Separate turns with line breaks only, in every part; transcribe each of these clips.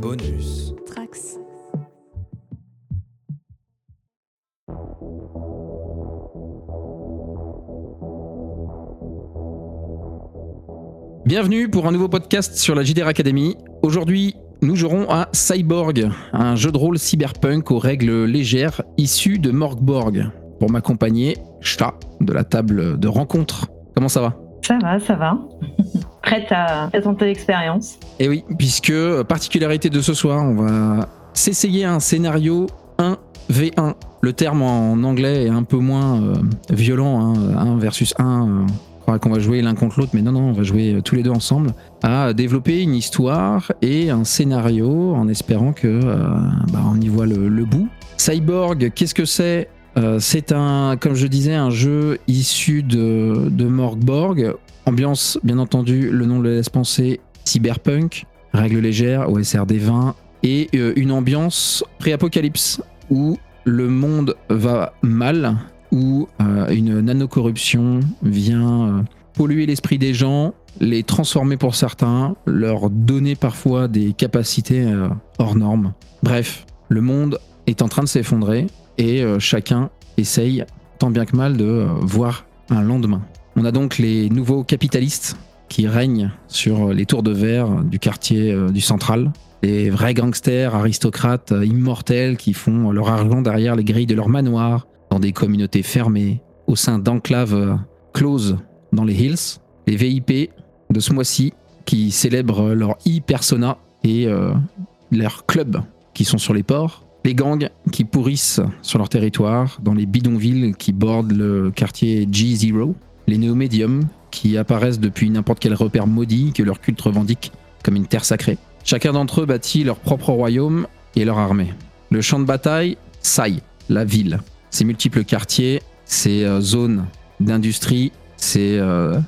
Bonus.
Trax.
Bienvenue pour un nouveau podcast sur la JDR Academy. Aujourd'hui, nous jouerons à Cyborg, un jeu de rôle cyberpunk aux règles légères issu de Morgborg. Pour m'accompagner, Chat de la table de rencontre. Comment ça va?
Ça va, ça va. Prête à présenter l'expérience.
Eh oui, puisque particularité de ce soir, on va s'essayer un scénario 1v1. Le terme en anglais est un peu moins euh, violent, 1 versus 1. je crois qu'on va jouer l'un contre l'autre, mais non, non, on va jouer euh, tous les deux ensemble à développer une histoire et un scénario en espérant que euh, bah, y voit le bout. Cyborg, qu'est-ce que c'est? Euh, C'est un, comme je disais, un jeu issu de, de Morgborg. Ambiance, bien entendu, le nom le laisse penser, cyberpunk, règles légères, OSRD 20, et euh, une ambiance pré-apocalypse où le monde va mal, où euh, une nanocorruption vient euh, polluer l'esprit des gens, les transformer pour certains, leur donner parfois des capacités hors normes. Bref, le monde est en train de s'effondrer et chacun essaye tant bien que mal de euh, voir un lendemain. On a donc les nouveaux capitalistes qui règnent sur les tours de verre du quartier euh, du central. Les vrais gangsters, aristocrates, euh, immortels qui font leur argent derrière les grilles de leur manoir, dans des communautés fermées, au sein d'enclaves euh, closes dans les hills. Les VIP de ce mois-ci qui célèbrent leur e-persona et euh, leurs clubs qui sont sur les ports. Les gangs qui pourrissent sur leur territoire, dans les bidonvilles qui bordent le quartier G0. Les néo-médiums qui apparaissent depuis n'importe quel repère maudit que leur culte revendique comme une terre sacrée. Chacun d'entre eux bâtit leur propre royaume et leur armée. Le champ de bataille, Sai, la ville. Ses multiples quartiers, ses euh, zones d'industrie, ses euh,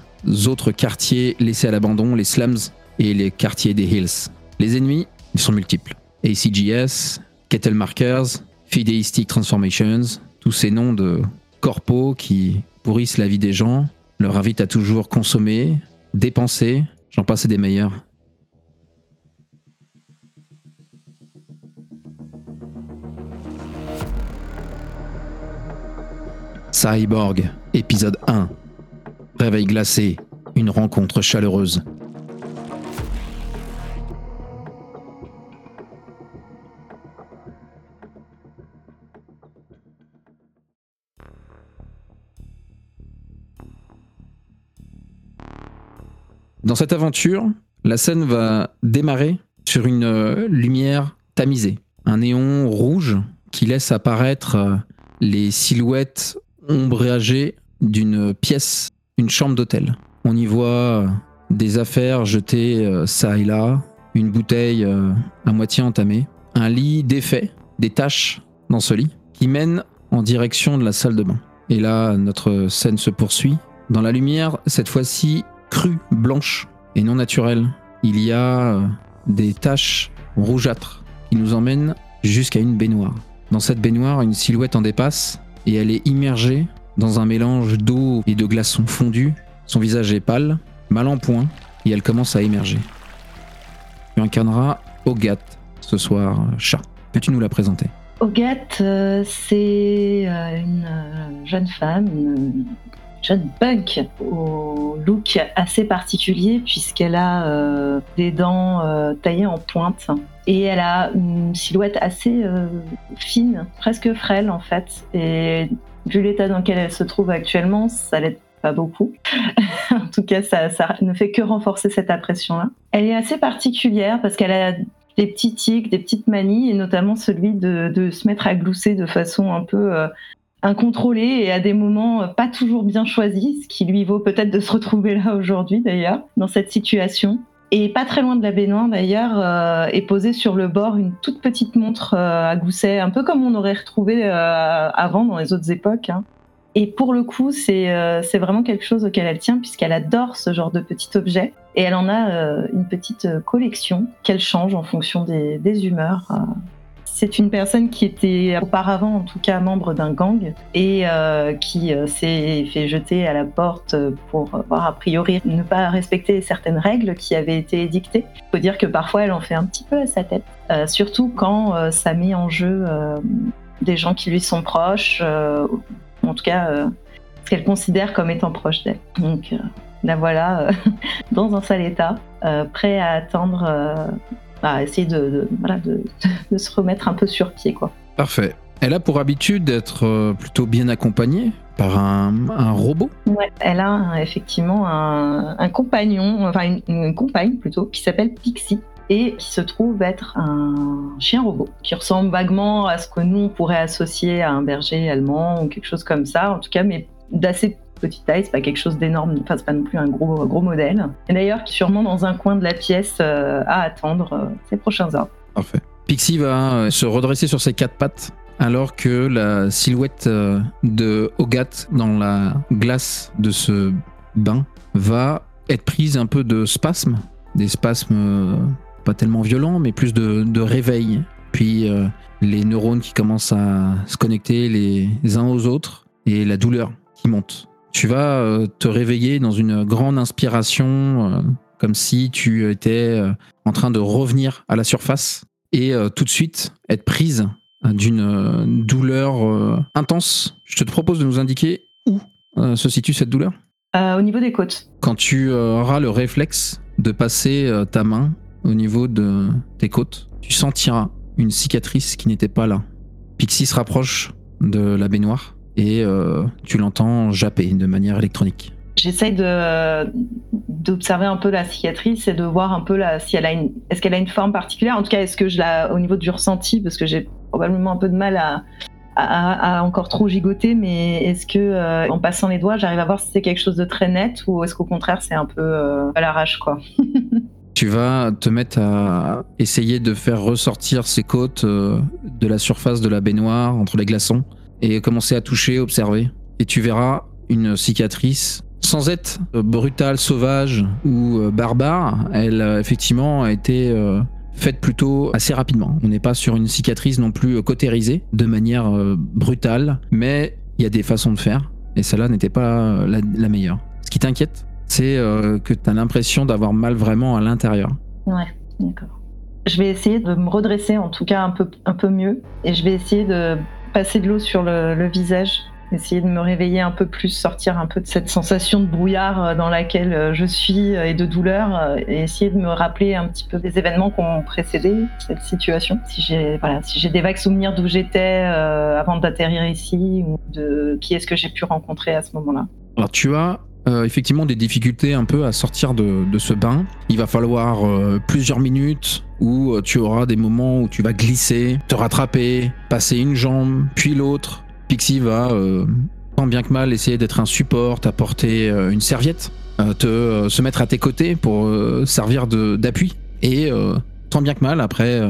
autres quartiers laissés à l'abandon, les slums et les quartiers des hills. Les ennemis, ils sont multiples. ACGS, Kettle Markers, Fideistic Transformations, tous ces noms de corpos qui pourrissent la vie des gens, leur invitent à toujours consommer, dépenser, j'en passe des meilleurs. Cyborg, épisode 1. Réveil glacé, une rencontre chaleureuse. Dans cette aventure, la scène va démarrer sur une euh, lumière tamisée, un néon rouge qui laisse apparaître euh, les silhouettes ombragées d'une pièce, une chambre d'hôtel. On y voit euh, des affaires jetées ça et là, une bouteille à moitié entamée, un lit défait, des taches dans ce lit, qui mène en direction de la salle de bain. Et là, notre scène se poursuit. Dans la lumière, cette fois-ci crue, blanche et non naturelle, il y a euh, des taches rougeâtres qui nous emmènent jusqu'à une baignoire. Dans cette baignoire, une silhouette en dépasse et elle est immergée dans un mélange d'eau et de glaçons fondus. Son visage est pâle, mal en point, et elle commence à émerger. Tu incarneras Ogat ce soir, chat. Peux-tu nous la présenter?
Ogat, euh, c'est euh, une jeune femme, jeune punk au look assez particulier puisqu'elle a euh, des dents euh, taillées en pointe et elle a une silhouette assez euh, fine, presque frêle en fait. Et vu l'état dans lequel elle se trouve actuellement, ça l'aide pas beaucoup. en tout cas, ça, ne fait que renforcer cette impression-là. Elle est assez particulière parce qu'elle a des petits tics, des petites manies, et notamment celui de, se mettre à glousser de façon un peu incontrôlée et à des moments euh, pas toujours bien choisis, ce qui lui vaut peut-être de se retrouver là aujourd'hui d'ailleurs, dans cette situation. Et pas très loin de la baignoire d'ailleurs, euh, est posée sur le bord une toute petite montre euh, à gousset, un peu comme on aurait retrouvé avant dans les autres époques. hein. Et pour le coup, c'est vraiment quelque chose auquel elle tient, puisqu'elle adore ce genre de petit objet. Et elle en a une petite collection qu'elle change en fonction des humeurs. Euh. C'est une personne qui était auparavant, en tout cas, membre d'un gang et euh, qui euh, s'est fait jeter à la porte pour, a priori, ne pas respecter certaines règles qui avaient été édictées. Il faut dire que parfois, elle en fait un petit peu à sa tête, surtout quand ça met en jeu des gens qui lui sont proches, en tout cas, ce qu'elle considère comme étant proche d'elle. Donc, la voilà dans un sale état, prêt à attendre à essayer de, de, se remettre un peu sur pied. Quoi.
Parfait. Elle a pour habitude d'être euh, plutôt bien accompagnée par un, robot?
Ouais, elle a effectivement un, compagnon, enfin une, compagne plutôt, qui s'appelle Pixie et qui se trouve être un chien robot qui ressemble vaguement à ce que nous on pourrait associer à un berger allemand ou quelque chose comme ça, en tout cas, mais d'assez petite taille, c'est pas quelque chose d'énorme, enfin c'est pas non plus un gros, gros modèle. Et d'ailleurs, sûrement dans un coin de la pièce euh, à attendre euh, ses prochains ordres.
Parfait. Pixie va euh, se redresser sur ses quatre pattes alors que la silhouette de Hogat dans la glace de ce bain va être prise un peu de spasmes, des spasmes pas tellement violents, mais plus de, de réveil. Puis les neurones qui commencent à se connecter les uns aux autres et la douleur qui monte. Tu vas euh, te réveiller dans une grande inspiration, euh, comme si tu étais euh, en train de revenir à la surface et tout de suite être prise d'une douleur intense. Je te propose de nous indiquer où se situe cette douleur.
au niveau des côtes.
Quand tu auras le réflexe de passer ta main au niveau de tes côtes, tu sentiras une cicatrice qui n'était pas là. Pixie se rapproche de la baignoire et euh, tu l'entends japper de manière électronique.
J'essaye d'observer un peu la cicatrice et de voir un peu la, si elle a une, est-ce qu'elle a une forme particulière? En tout cas, est-ce que je la, au niveau du ressenti, parce que j'ai probablement un peu de mal à, à, encore trop gigoter, mais est-ce que euh, en passant les doigts, j'arrive à voir si c'est quelque chose de très net ou est-ce qu'au contraire c'est un peu euh, à l'arrache quoi?
tu vas te mettre à essayer de faire ressortir ces côtes de la surface de la baignoire entre les glaçons et commencer à toucher, observer. Et tu verras une cicatrice sans être brutale, sauvage ou euh, barbare. Elle, euh, effectivement, a été euh, faite plutôt assez rapidement. On n'est pas sur une cicatrice non plus cautérisée de manière brutale, mais il y a des façons de faire. Et celle-là n'était pas la, meilleure. Ce qui t'inquiète, c'est que tu as l'impression d'avoir mal vraiment à l'intérieur.
Ouais, d'accord. Je vais essayer de me redresser en tout cas un peu, un peu mieux et je vais essayer de passer de l'eau sur le, visage, essayer de me réveiller un peu plus, sortir un peu de cette sensation de brouillard euh, dans laquelle euh, je suis euh, et de douleur, et essayer de me rappeler un petit peu des événements qui ont précédé cette situation. Si j'ai voilà, si j'ai des vagues souvenirs d'où j'étais avant d'atterrir ici, ou de qui est-ce que j'ai pu rencontrer à ce moment-là.
Alors tu as effectivement des difficultés un peu à sortir de, ce bain. Il va falloir plusieurs minutes où euh, tu auras des moments où tu vas glisser, te rattraper, passer une jambe, puis l'autre. Pixie va, euh, tant bien que mal, essayer d'être un support, t'apporter euh, une serviette, te se mettre à tes côtés pour servir d'appui. Et tant bien que mal, après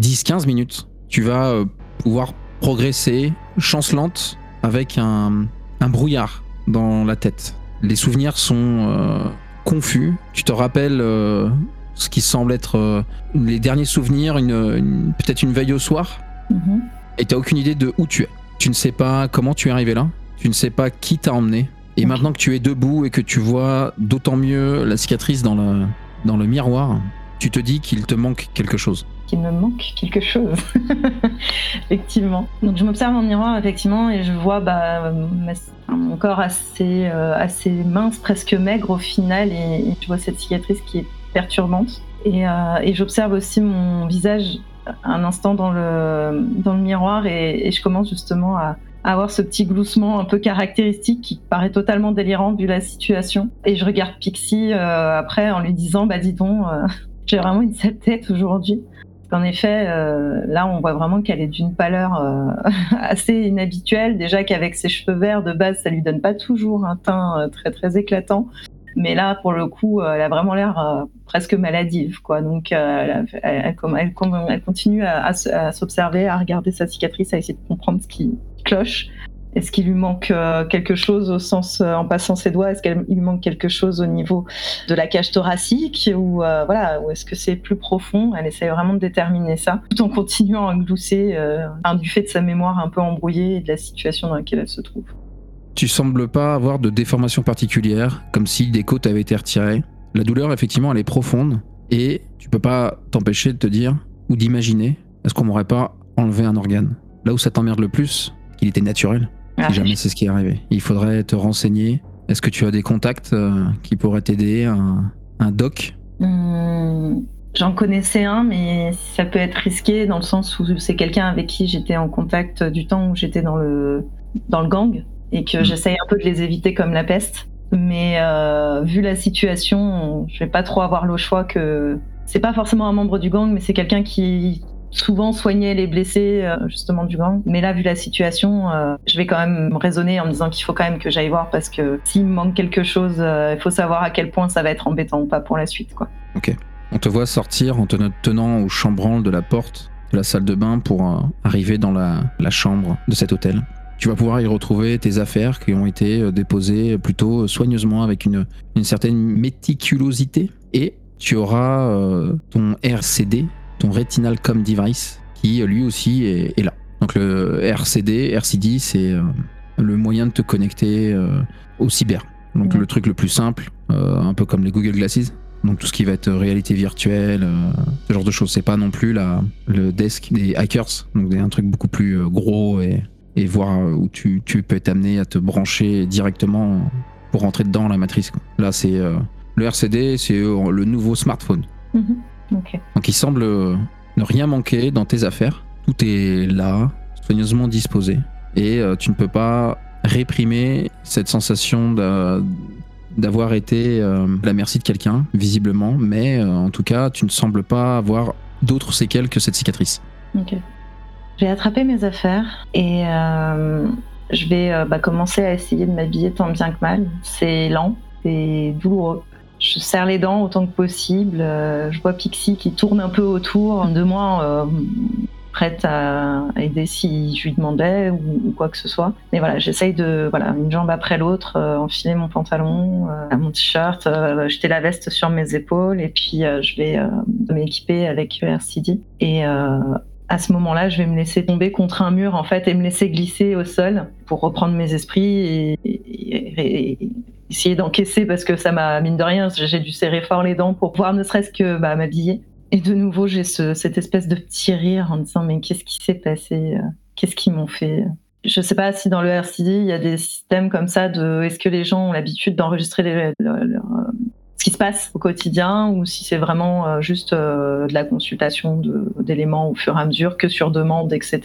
10-15 minutes, tu vas pouvoir progresser chancelante avec un, brouillard dans la tête. Les souvenirs sont confus. Tu te rappelles ce qui semble être euh, les derniers souvenirs, une, peut-être une veille au soir. Mhm. Et tu n'as aucune idée de où tu es. Tu ne sais pas comment tu es arrivé là. Tu ne sais pas qui t'a emmené. Et maintenant que tu es debout et que tu vois d'autant mieux la cicatrice dans le, dans le miroir, tu te dis qu'il te manque quelque chose.
Qu'il me manque quelque chose. effectivement. Donc je m'observe en miroir, effectivement, et je vois bah, mon corps assez, euh, assez mince, presque maigre au final, et, et je vois cette cicatrice qui est perturbante. Euh, et, j'observe aussi mon visage un instant dans le, dans le miroir et, je commence justement à, avoir ce petit gloussement un peu caractéristique qui paraît totalement délirant vu la situation. Et je regarde Pixie euh, après en lui disant Bah dis donc, euh, j'ai vraiment une sale tête aujourd'hui. En effet, là, on voit vraiment qu'elle est d'une pâleur assez inhabituelle. Déjà qu'avec ses cheveux verts, de base, ça lui donne pas toujours un teint très très éclatant. Mais là, pour le coup, elle a vraiment l'air presque maladive, quoi. Donc, euh, elle, elle, continue à, s'observer, à regarder sa cicatrice, à essayer de comprendre ce qui cloche. Est-ce qu'il lui manque euh, quelque chose au sens euh, en passant ses doigts? Est-ce qu'il lui manque quelque chose au niveau de la cage thoracique ou euh, voilà est-ce que c'est plus profond? Elle essaie vraiment de déterminer ça, tout en continuant à glousser du fait de sa mémoire un peu embrouillée et de la situation dans laquelle elle se trouve.
Tu sembles pas avoir de déformation particulière, comme si des côtes avaient été retirées. La douleur, effectivement, elle est profonde et tu peux pas t'empêcher de te dire ou d'imaginer est-ce qu'on m'aurait pas enlevé un organe? Là où ça t'emmerde le plus, qu'il était naturel si jamais c'est ce qui est arrivé. Il faudrait te renseigner. Est-ce que tu as des contacts euh, qui pourraient t'aider un, doc?
Hmm, J'en connaissais un, mais ça peut être risqué dans le sens où c'est quelqu'un avec qui j'étais en contact du temps où j'étais dans le, dans le gang et que hmm. j'essaye un peu de les éviter comme la peste. Mais euh, vu la situation, je vais pas trop avoir le choix que c'est pas forcément un membre du gang, mais c'est quelqu'un qui souvent soigner les blessés euh, justement du gang. Mais là, vu la situation, euh, je vais quand même raisonner en me disant qu'il faut quand même que j'aille voir parce que s'il me manque quelque chose, euh, il faut savoir à quel point ça va être embêtant ou pas pour la suite. Quoi.
Ok. On te voit sortir en te tenant au chambranle de la porte de la salle de bain pour arriver dans la, chambre de cet hôtel. Tu vas pouvoir y retrouver tes affaires qui ont été déposées plutôt soigneusement avec une, une certaine méticulosité et tu auras ton RCD, ton Retinal Com Device, qui lui aussi est, là. Donc le RCD, RCD, c'est euh, le moyen de te connecter euh, au cyber. Donc le truc le plus simple, euh, un peu comme les Google Glasses. Donc tout ce qui va être réalité virtuelle, ce genre de choses. C'est pas non plus la, le desk des hackers. Donc un truc beaucoup plus gros et, et voir où tu, tu peux t'amener à te brancher directement pour rentrer dedans la matrice. Là c'est le RCD, c'est le nouveau smartphone. Donc il semble ne rien manquer dans tes affaires. Tout est là, soigneusement disposé. Et euh, tu ne peux pas réprimer cette sensation d'avoir été euh, la merci de quelqu'un, visiblement. Mais euh, en tout cas, tu ne sembles pas avoir d'autres séquelles que cette cicatrice.
Ok. Je vais attraper mes affaires et je vais bah, commencer à essayer de m'habiller tant bien que mal. C'est lent, c'est douloureux. Je serre les dents autant que possible. Euh, je vois Pixie qui tourne un peu autour de moi, euh, prête à aider si je lui demandais ou, quoi que ce soit. Mais voilà, j'essaye de, voilà, une jambe après l'autre, euh, enfiler mon pantalon, mon t-shirt, jeter la veste sur mes épaules et puis je vais m'équiper avec RCD. Et à ce moment-là, je vais me laisser tomber contre un mur en fait et me laisser glisser au sol pour reprendre mes esprits et essayer d'encaisser parce que ça m'a, mine de rien, j'ai dû serrer fort les dents pour pouvoir ne serait-ce que bah, m'habiller. Et de nouveau, j'ai cette espèce de petit rire en me disant mais qu'est-ce qui s'est passé euh, Qu'est-ce qu'ils m'ont fait? Je ne sais pas si dans le RCD, il y a des systèmes comme ça de est-ce que les gens ont l'habitude d'enregistrer euh, ce qui se passe au quotidien ou si c'est vraiment euh, juste de la consultation d'éléments au fur et à mesure que sur demande, etc.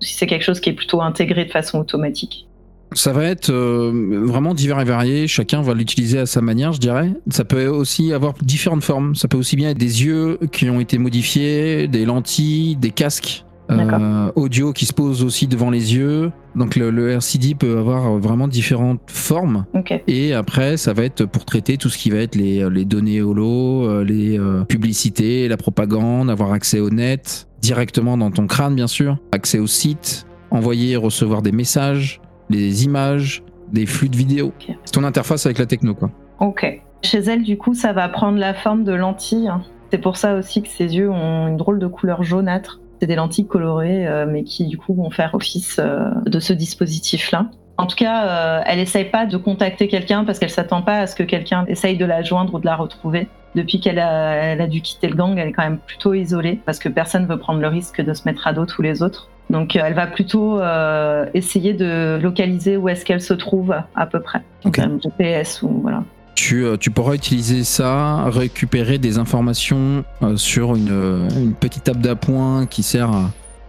Si c'est quelque chose qui est plutôt intégré de façon automatique.
Ça va être euh, vraiment divers et varié. Chacun va l'utiliser à sa manière, je dirais. Ça peut aussi avoir différentes formes. Ça peut aussi bien être des yeux qui ont été modifiés, des lentilles, des casques euh, audio qui se posent aussi devant les yeux. Donc le, RCD peut avoir vraiment différentes formes. Et après, ça va être pour traiter tout ce qui va être les, les données holo, euh, les publicités, la propagande, avoir accès au net, directement dans ton crâne bien sûr, accès au site, envoyer et recevoir des messages des images, des flux de vidéos. C'est ton interface avec la techno, quoi.
Ok. Chez elle, du coup, ça va prendre la forme de lentilles. C'est pour ça aussi que ses yeux ont une drôle de couleur jaunâtre. C'est des lentilles colorées, euh, mais qui du coup vont faire office euh, de ce dispositif-là. En tout cas, euh, elle essaye pas de contacter quelqu'un parce qu'elle s'attend pas à ce que quelqu'un essaye de la joindre ou de la retrouver. Depuis qu'elle a, elle a dû quitter le gang, elle est quand même plutôt isolée parce que personne veut prendre le risque de se mettre à dos tous les autres. Donc euh, elle va plutôt euh, essayer de localiser où est-ce qu'elle se trouve à peu près.
Okay.
GPS ou voilà.
Tu, euh, tu, pourras utiliser ça, récupérer des informations sur une, une, petite table d'appoint qui sert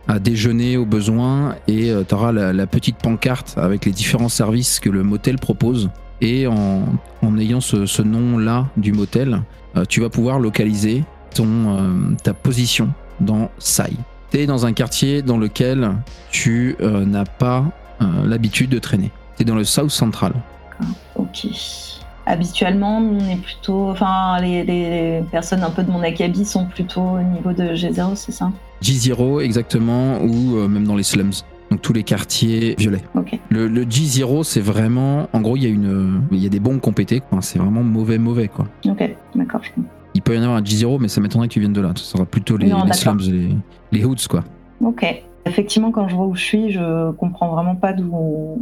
à, déjeuner au besoin et tu auras la, petite pancarte avec les différents services que le motel propose. Et en, en ayant ce, ce nom-là du motel, tu vas pouvoir localiser ton, ta position dans SAI dans un quartier dans lequel tu euh, n'as pas euh, l'habitude de traîner. Tu es dans le South Central.
Ok. Habituellement, on est plutôt. Enfin, les, personnes un peu de mon acabit sont plutôt au niveau de G0, c'est ça?
G0, exactement, ou euh, même dans les slums. Donc tous les quartiers violets.
Ok.
Le, le G0, c'est vraiment. En gros, il y, a une- il y a des bombes compétées. quoi. C'est vraiment mauvais, mauvais. quoi.
Ok, d'accord. je comprends.
Il peut y en avoir un G0, mais ça m'étonnerait que tu viennes de là. Ce sera plutôt les,
Non,
les
d'accord.
slums, les, les hoods, quoi.
Ok. Effectivement, quand je vois où je suis, je comprends vraiment pas d'où.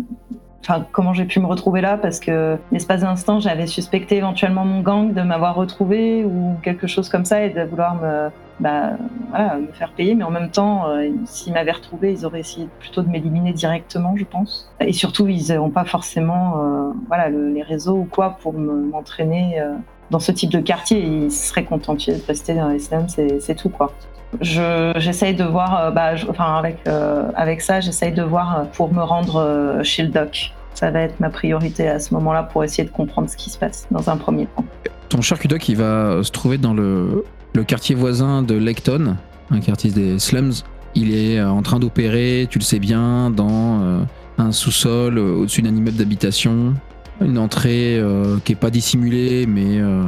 Enfin, comment j'ai pu me retrouver là parce que l'espace d'instant, j'avais suspecté éventuellement mon gang de m'avoir retrouvé ou quelque chose comme ça et de vouloir me, bah, voilà, me faire payer. Mais en même temps, euh, s'ils m'avaient retrouvé, ils auraient essayé plutôt de m'éliminer directement, je pense. Et surtout, ils n'ont pas forcément euh, voilà, le- les réseaux ou quoi pour me- m'entraîner euh, dans ce type de quartier. Ils seraient contentieux de rester dans les slums, c'est tout quoi. Je- J'essaye de voir, euh, bah, enfin avec euh, avec ça, j'essaye de voir euh, pour me rendre chez le doc. Ça va être ma priorité à ce moment-là pour essayer de comprendre ce qui se passe dans un premier temps.
Ton charcutoc, il va se trouver dans le, le quartier voisin de Lecton, un quartier des slums. Il est en train d'opérer, tu le sais bien, dans un sous-sol au-dessus d'un immeuble d'habitation. Une entrée euh, qui est pas dissimulée, mais euh,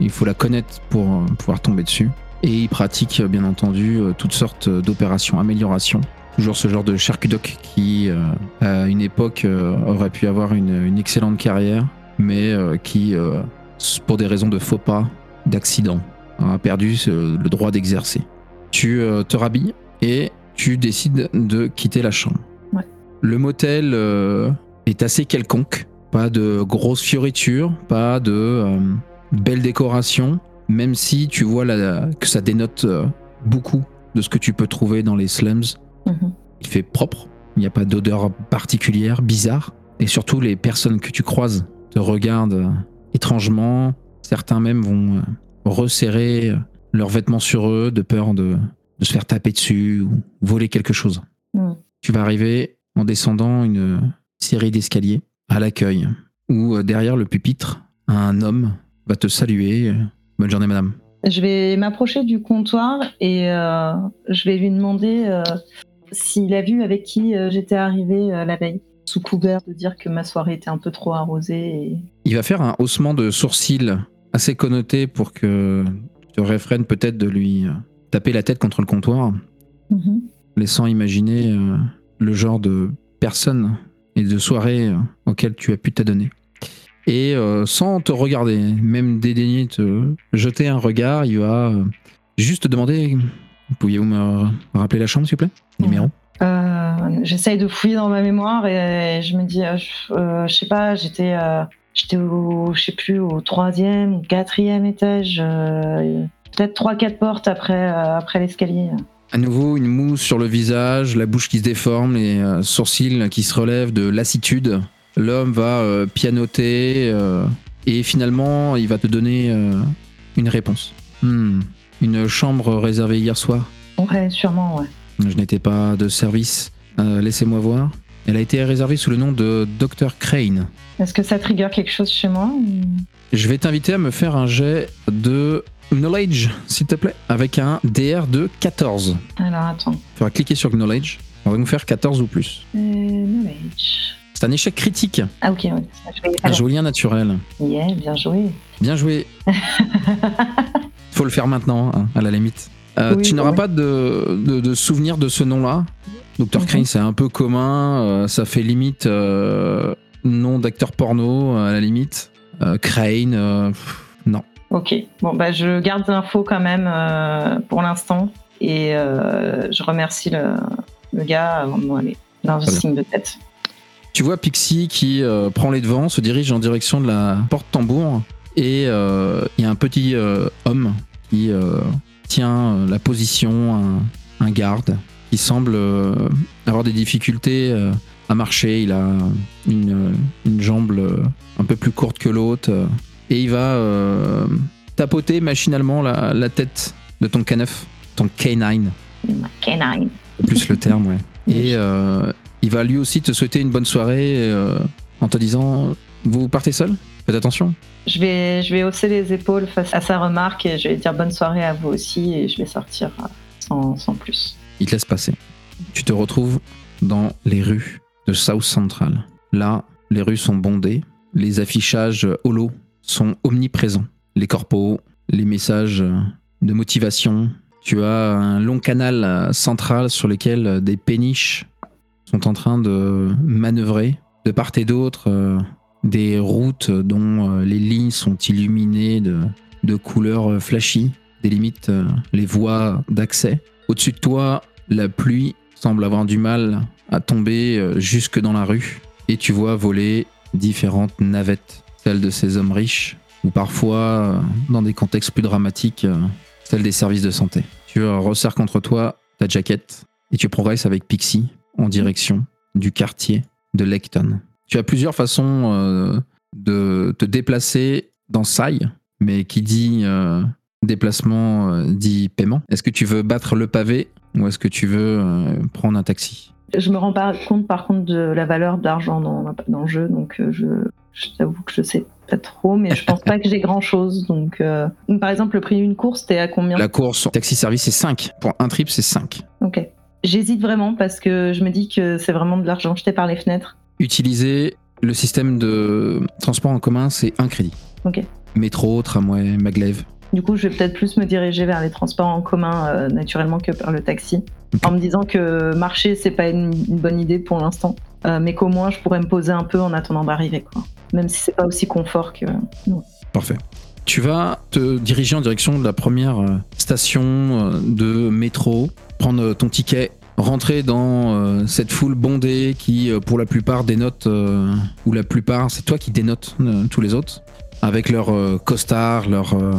il faut la connaître pour euh, pouvoir tomber dessus. Et il pratique, bien entendu, toutes sortes d'opérations, améliorations. Toujours ce genre de charcutoc qui, à une époque, aurait pu avoir une, une excellente carrière, mais qui, pour des raisons de faux pas, d'accident, a perdu le droit d'exercer. Tu te rhabilles et tu décides de quitter la chambre.
Ouais.
Le motel est assez quelconque. Pas de grosses fioritures, pas de euh, belles décorations, même si tu vois là, que ça dénote euh, beaucoup de ce que tu peux trouver dans les slums.
Mhm.
Il fait propre, il n'y a pas d'odeur particulière, bizarre. Et surtout, les personnes que tu croises te regardent euh, étrangement. Certains même vont resserrer leurs vêtements sur eux de peur de, de se faire taper dessus ou voler quelque chose.
Mhm.
Tu vas arriver en descendant une série d'escaliers à l'accueil, où euh, derrière le pupitre, un homme va te saluer. Bonne journée, madame.
Je vais m'approcher du comptoir et euh, je vais lui demander euh, s'il a vu avec qui j'étais arrivée la veille, sous couvert de dire que ma soirée était un peu trop arrosée. Et...
Il va faire un haussement de sourcil assez connoté pour que tu te réfrènes peut-être de lui taper la tête contre le comptoir,
Mhm.
laissant imaginer le genre de personne et de soirée euh, auquel tu as pu t'adonner. Et euh, sans te regarder, même dédaigner te jeter un regard, il va euh, juste te demander Pouviez-vous me rappeler la chambre, s'il vous plaît? Numéro
Euh, J'essaye de fouiller dans ma mémoire et je me dis, euh, je, sais pas, j'étais, j'étais au, je sais plus, au troisième ou quatrième étage, peut-être trois quatre portes après, après l'escalier.
À nouveau, une mousse sur le visage, la bouche qui se déforme, les euh, sourcils qui se relèvent de lassitude. L'homme va euh, pianoter euh, et finalement, il va te donner une réponse. Hmm, une chambre réservée hier soir.
Ouais, sûrement, ouais.
Je n'étais pas de service. Laissez-moi voir. Elle a été réservée sous le nom de Dr. Crane.
Est-ce que ça trigger quelque chose chez moi ou-
Je vais t'inviter à me faire un jet de knowledge, s'il te plaît, avec un DR de 14.
Alors attends.
Il faudra cliquer sur knowledge. On va nous faire 14 ou plus.
Euh, knowledge.
C'est un échec critique.
Ah ok, vais-
Un joli naturel.
yeah, bien joué.
Bien joué. Faut le faire maintenant, hein, à la limite. Euh,
Oui,
tu n'auras
ouais.
pas de, de, de souvenir de ce nom-là? Dr.
Mhm.
Crane, c'est un peu commun. euh, ça fait limite euh, nom d'acteur porno, à la limite. Crane, pff.
Ok, bon bah je garde l'info quand même euh, pour l'instant et euh, je remercie le, le gars avant de aller. D'un signe de tête.
Tu vois Pixie qui euh, prend les devants, se dirige en direction de la porte tambour. Et il y a un petit homme qui tient la position, un, un garde, qui semble avoir des difficultés à marcher. Il a une, une jambe un peu plus courte que l'autre. Et il va euh, tapoter machinalement la, la tête de ton canef, ton canine.
Ma canine.
C'est plus le terme, ouais. Et euh, il va lui aussi te souhaiter une bonne soirée euh, en te disant Vous partez seul? Faites attention.
Je vais, je vais hausser les épaules face à sa remarque et je vais dire bonne soirée à vous aussi et je vais sortir sans, sans plus.
Il te laisse passer. Tu te retrouves dans les rues de South Central. Là, les rues sont bondées. Les affichages holo sont omniprésents. Les corpos, les messages de motivation. Tu as un long canal euh, central sur lequel euh, des péniches sont en train de manœuvrer de part et d'autre euh, des routes dont euh, les lignes sont illuminées de, de couleurs euh, flashy, délimitent euh, les voies d'accès. Au-dessus de toi, la pluie semble avoir du mal à tomber euh, jusque dans la rue et tu vois voler différentes navettes, celles de ces hommes riches ou parfois, euh, dans des contextes plus dramatiques, euh, celles des services de santé. Tu euh, resserres contre toi ta jaquette et tu progresses avec Pixie en direction du quartier de Lecton. Tu as plusieurs façons de te déplacer dans Sai, mais qui dit déplacement dit paiement. Est-ce que tu veux battre le pavé ou est-ce que tu veux prendre un taxi?
Je me rends pas compte par contre de la valeur d'argent dans, dans le jeu, donc euh, je, je t'avoue que je sais pas trop, mais je pense pas que j'ai grand chose. Donc, euh, par exemple, le prix d'une course, t'es à combien?
La course taxi service c'est 5. Pour un trip c'est 5.
Ok. J'hésite vraiment parce que je me dis que c'est vraiment de l'argent jeté par les fenêtres.
Utiliser le système de transport en commun c'est un crédit.
Ok.
Métro, tramway, maglev.
Du coup, je vais peut-être plus me diriger vers les transports en commun euh, naturellement que par le taxi, en me disant que marcher c'est pas une, une bonne idée pour l'instant, euh, mais qu'au moins je pourrais me poser un peu en attendant d'arriver, quoi. Même si c'est pas aussi confort que.
Parfait. Tu vas te diriger en direction de la première euh, station euh, de métro, prendre euh, ton ticket, rentrer dans euh, cette foule bondée qui, euh, pour la plupart, dénote, euh, ou la plupart, c'est toi qui dénotes euh, tous les autres, avec leur euh, costard, leur euh,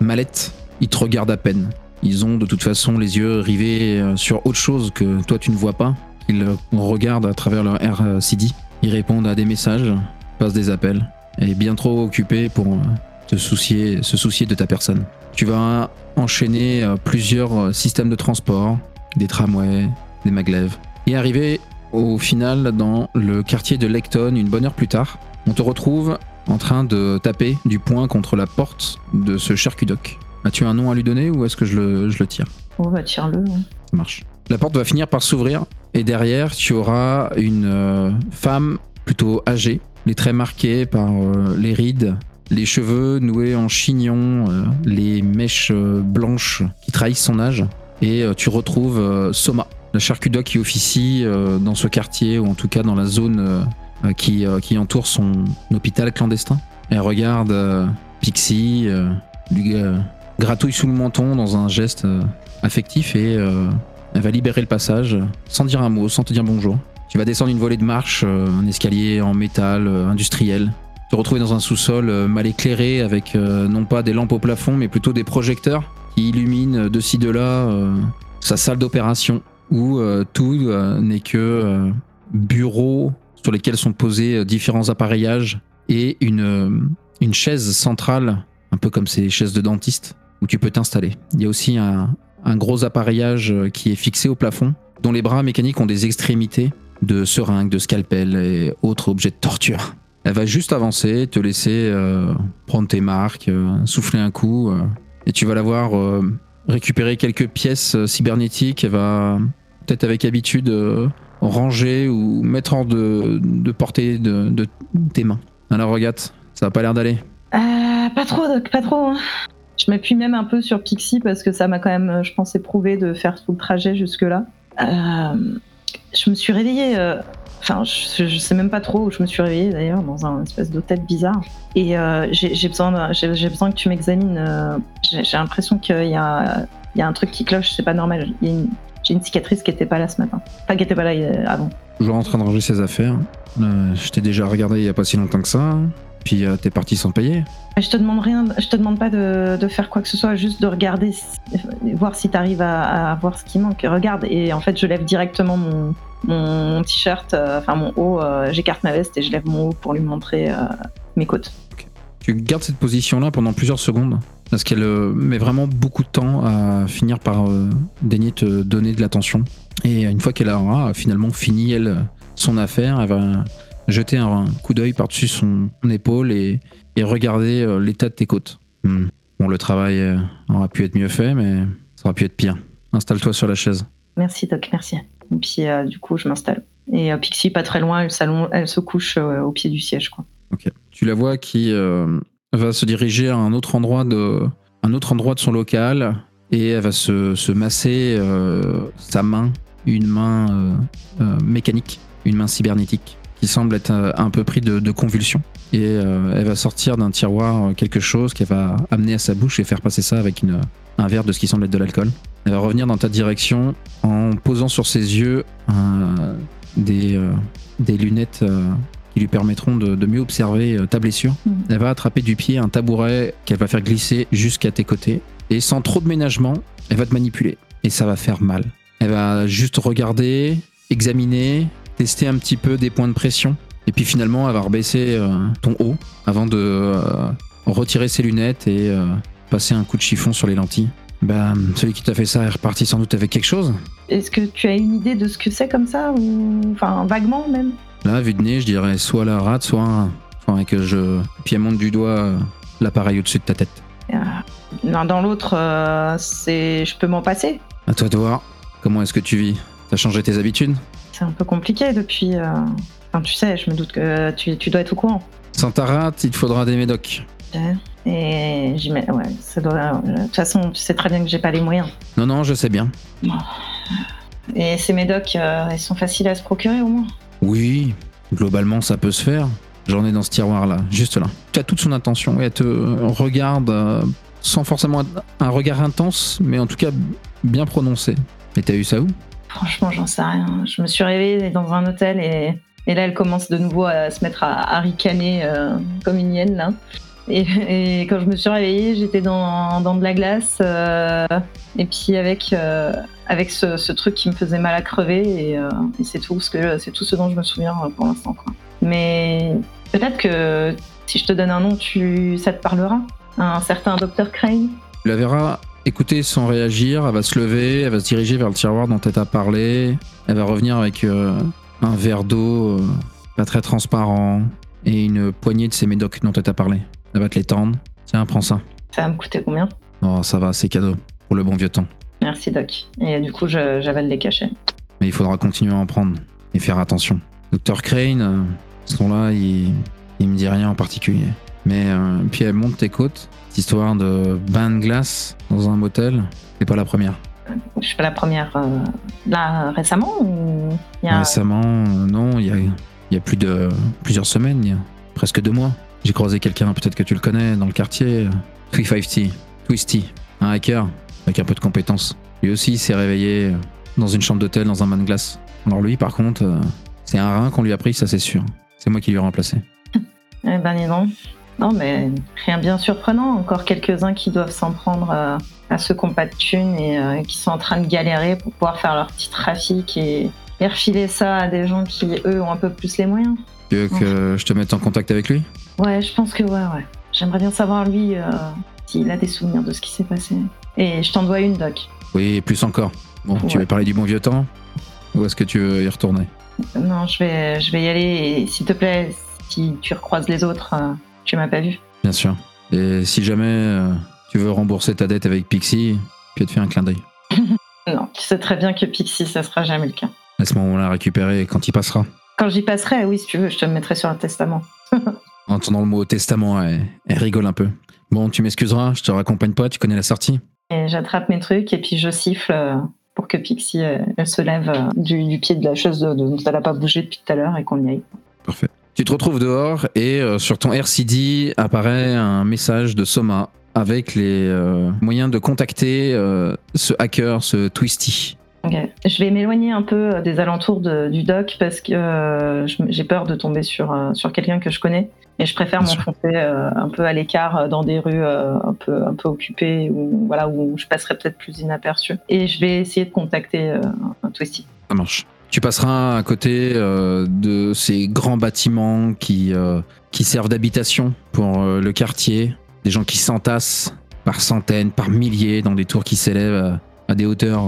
mallette, ils te regardent à peine. Ils ont de toute façon les yeux rivés euh, sur autre chose que toi tu ne vois pas. Ils regardent à travers leur RCD. Ils répondent à des messages, passent des appels, et bien trop occupés pour euh, soucier, se soucier de ta personne. Tu vas enchaîner euh, plusieurs systèmes de transport, des tramways, des maglevs, et arriver au final dans le quartier de Lecton une bonne heure plus tard. On te retrouve en train de taper du poing contre la porte de ce charcudoc. As-tu un nom à lui donner ou est-ce que je le, je le tire?
Oh bah tire-le. hein.
Ça marche. La porte va finir par s'ouvrir et derrière tu auras une euh, femme plutôt âgée, les traits marqués par euh, les rides, les cheveux noués en chignon, euh, les mèches blanches qui trahissent son âge. Et tu retrouves Soma, la charcudoc qui officie dans ce quartier ou en tout cas dans la zone qui, euh, qui entoure son hôpital clandestin. Elle regarde euh, Pixie, euh, lui euh, gratouille sous le menton dans un geste euh, affectif et euh, elle va libérer le passage sans dire un mot, sans te dire bonjour. Tu vas descendre une volée de marche, euh, un escalier en métal euh, industriel. Te retrouver dans un sous-sol euh, mal éclairé avec euh, non pas des lampes au plafond mais plutôt des projecteurs qui illuminent de ci de là euh, sa salle d'opération où euh, tout euh, n'est que euh, bureaux sur lesquels sont posés euh, différents appareillages et une, euh, une chaise centrale, un peu comme ces chaises de dentiste, où tu peux t'installer. Il y a aussi un, un gros appareillage euh, qui est fixé au plafond, dont les bras mécaniques ont des extrémités de seringues, de scalpels et autres objets de torture. Elle va juste avancer, te laisser prendre tes marques, souffler un coup, et tu vas la voir récupérer quelques pièces cybernétiques. Elle va peut-être avec habitude euh, ranger ou mettre hors de, de portée de, de tes mains. Alors regarde, ça a pas l'air d'aller.
Euh, pas trop, Doc, pas trop. hein. Je m'appuie même un peu sur Pixie parce que ça m'a quand même, euh, je pense, éprouvé de faire tout le trajet jusque-là. Je me suis réveillée, enfin, je, sais même pas trop où je me suis réveillée d'ailleurs, dans un espèce d'hôtel bizarre. Et j'ai besoin, j'ai besoin que tu m'examines. j'ai l'impression qu'il y a, y a un truc qui cloche, c'est pas normal. Il y a une- J'ai une cicatrice qui était pas là ce matin. Enfin, qui était pas là euh, avant.
Toujours en train de ranger ses affaires. Euh, je t'ai déjà regardé il y a pas si longtemps que ça. Puis euh, t'es parti sans payer.
Je te demande rien, je te demande pas de, de faire quoi que ce soit, juste de regarder, voir si t'arrives à, à voir ce qui manque. Regarde, et en fait, je lève directement mon, t-shirt, euh, enfin mon haut, euh, j'écarte ma veste et je lève mon haut pour lui montrer mes côtes.
Tu gardes cette position-là pendant plusieurs secondes. Parce qu'elle euh, met vraiment beaucoup de temps à finir par euh, daigner te donner de l'attention. Et une fois qu'elle aura finalement fini, elle, son affaire, elle va jeter un coup d'œil par-dessus son épaule et, et regarder euh, l'état de tes côtes. Hmm. Bon, le travail aura pu être mieux fait, mais ça aurait pu être pire. Installe-toi sur la chaise.
Merci Doc, merci. Et puis euh, du coup, je m'installe. Et euh, Pixie, pas très loin, elle, elle se couche euh, au pied du siège. Quoi.
Ok. Tu la vois qui va se diriger à un autre endroit de, un autre endroit de son local et elle va se, se masser euh, sa main une main euh, euh, mécanique, une main cybernétique, qui semble être un peu pris de, convulsions. Et elle va sortir d'un tiroir quelque chose qu'elle va amener à sa bouche et faire passer ça avec une, un verre de ce qui semble être de l'alcool. Elle va revenir dans ta direction en posant sur ses yeux des, des lunettes qui lui permettront de, de mieux observer euh, ta blessure.
Mhm.
Elle va attraper du pied un tabouret qu'elle va faire glisser jusqu'à tes côtés. Et sans trop de ménagement, elle va te manipuler. Et ça va faire mal. Elle va juste regarder, examiner, tester un petit peu des points de pression. Et puis finalement, elle va rebaisser euh, ton haut avant de euh, retirer ses lunettes et euh, passer un coup de chiffon sur les lentilles. Bah, celui qui t'a fait ça est reparti sans doute avec quelque chose.
Est-ce que tu as une idée de ce que c'est comme ça ou enfin vaguement même?
Là, vu de nez, je dirais soit la rate, soit un. Faudrait que je. Puis elle monte du doigt euh, l'appareil au-dessus de ta tête.
L'un dans l'autre, euh, c'est je peux m'en passer.
À toi de voir. Comment est-ce que tu vis? T'as changé tes habitudes?
C'est un peu compliqué depuis. euh, Enfin, tu sais, je me doute que tu, tu dois être au courant.
Sans ta rate, il te faudra des médocs.
Et j'y mets. Ouais, ça doit. De toute façon, tu sais très bien que j'ai pas les moyens.
Non, non, je sais bien.
Et ces médocs, euh, ils sont faciles à se procurer au moins.
Oui, globalement, ça peut se faire. J'en ai dans ce tiroir-là, juste là. Tu as toute son attention et elle te regarde euh, sans forcément un regard intense, mais en tout cas bien prononcé. Et t'as eu ça où?
Franchement, j'en sais rien. Je me suis réveillée dans un hôtel et, là, elle commence de nouveau à se mettre à, à ricaner euh, comme une hyène là. Et, quand je me suis réveillée, j'étais dans, de la glace euh, et puis avec euh, avec ce, truc qui me faisait mal à crever et, euh, c'est tout tout ce dont je me souviens pour l'instant. Mais peut-être que si je te donne un nom, ça te parlera. Un certain docteur Crane.
Tu la verras écouter sans réagir, elle va se lever, elle va se diriger vers le tiroir dont elle t'a parlé, elle va revenir avec un verre d'eau pas très transparent et une poignée de ces médocs dont elle t'a parlé. Elle va te les tendre. Tiens, prends ça.
Ça va me coûter combien?
Oh, ça va, c'est cadeau. Pour le bon vieux temps.
Merci Doc. Et du coup, j'avale les cachets.
Mais il faudra continuer à en prendre et faire attention. Docteur Crane, euh, ce son-là, il, il me dit rien en particulier. Mais euh, puis elle monte tes côtes. Cette histoire de bain de glace dans un motel, c'est pas la première.
Je suis pas la première euh, là récemment ou y a
Récemment, non, il y a, il y a plus de plusieurs semaines, y a presque deux mois. J'ai croisé quelqu'un, peut-être que tu le connais, dans le quartier, euh, 350, Twisty, un hacker avec un peu de compétences. Lui aussi s'est réveillé euh, dans une chambre d'hôtel dans un bain de glace. Alors lui, par contre, euh, c'est un rein qu'on lui a pris, ça c'est sûr. C'est moi qui lui ai remplacé.
Eh ben dis donc. Non mais rien bien surprenant. Encore quelques-uns qui doivent s'en prendre euh, à ceux qui n'ont de thunes et qui sont en train de galérer pour pouvoir faire leur petit trafic et refiler ça à des gens qui eux ont un peu plus les moyens.
Tu veux que je te mette en contact avec lui?
Ouais, je pense que ouais, ouais. J'aimerais bien savoir lui euh, s'il a des souvenirs de ce qui s'est passé. Et je t'en dois une, Doc.
Oui, et plus encore. Bon, tu veux parler du bon vieux temps? Ou est-ce que tu veux y retourner?
Non, je vais, je vais y aller. Et s'il te plaît, si tu recroises les autres, euh, tu m'as pas vu.
Bien sûr. Et si jamais euh, tu veux rembourser ta dette avec Pixie, puis te fait un clin d'œil.
Non, tu sais très bien que Pixie, ça sera jamais le cas.
Laisse-moi la récupérer quand il passera.
Quand j'y passerai, oui, si tu veux, je te mettrai sur un testament.
En entendant le mot testament, elle, elle rigole un peu. Bon, tu m'excuseras, je te raccompagne pas, tu connais la sortie.
Et j'attrape mes trucs et puis je siffle euh, pour que Pixie euh, elle se lève euh, du, du pied de la chaise dont elle n'a pas bougé depuis tout à l'heure et qu'on y aille.
Parfait. Tu te retrouves dehors et euh, sur ton RCD apparaît un message de Soma avec les euh, moyens de contacter euh, ce hacker, ce Twisty.
Je vais m'éloigner un peu euh, des alentours de- du dock parce que euh, j'ai peur de tomber sur, euh, sur quelqu'un que je connais et je préfère m'enfoncer euh, un peu à l'écart dans des rues un, peu, un peu occupées ou voilà, où je passerai peut-être plus inaperçu. Et je vais essayer de contacter un Twisty.
Ça marche. Tu passeras à côté de ces grands bâtiments qui, qui servent d'habitation pour le quartier. Des gens qui s'entassent par centaines, par milliers dans des tours qui s'élèvent à des hauteurs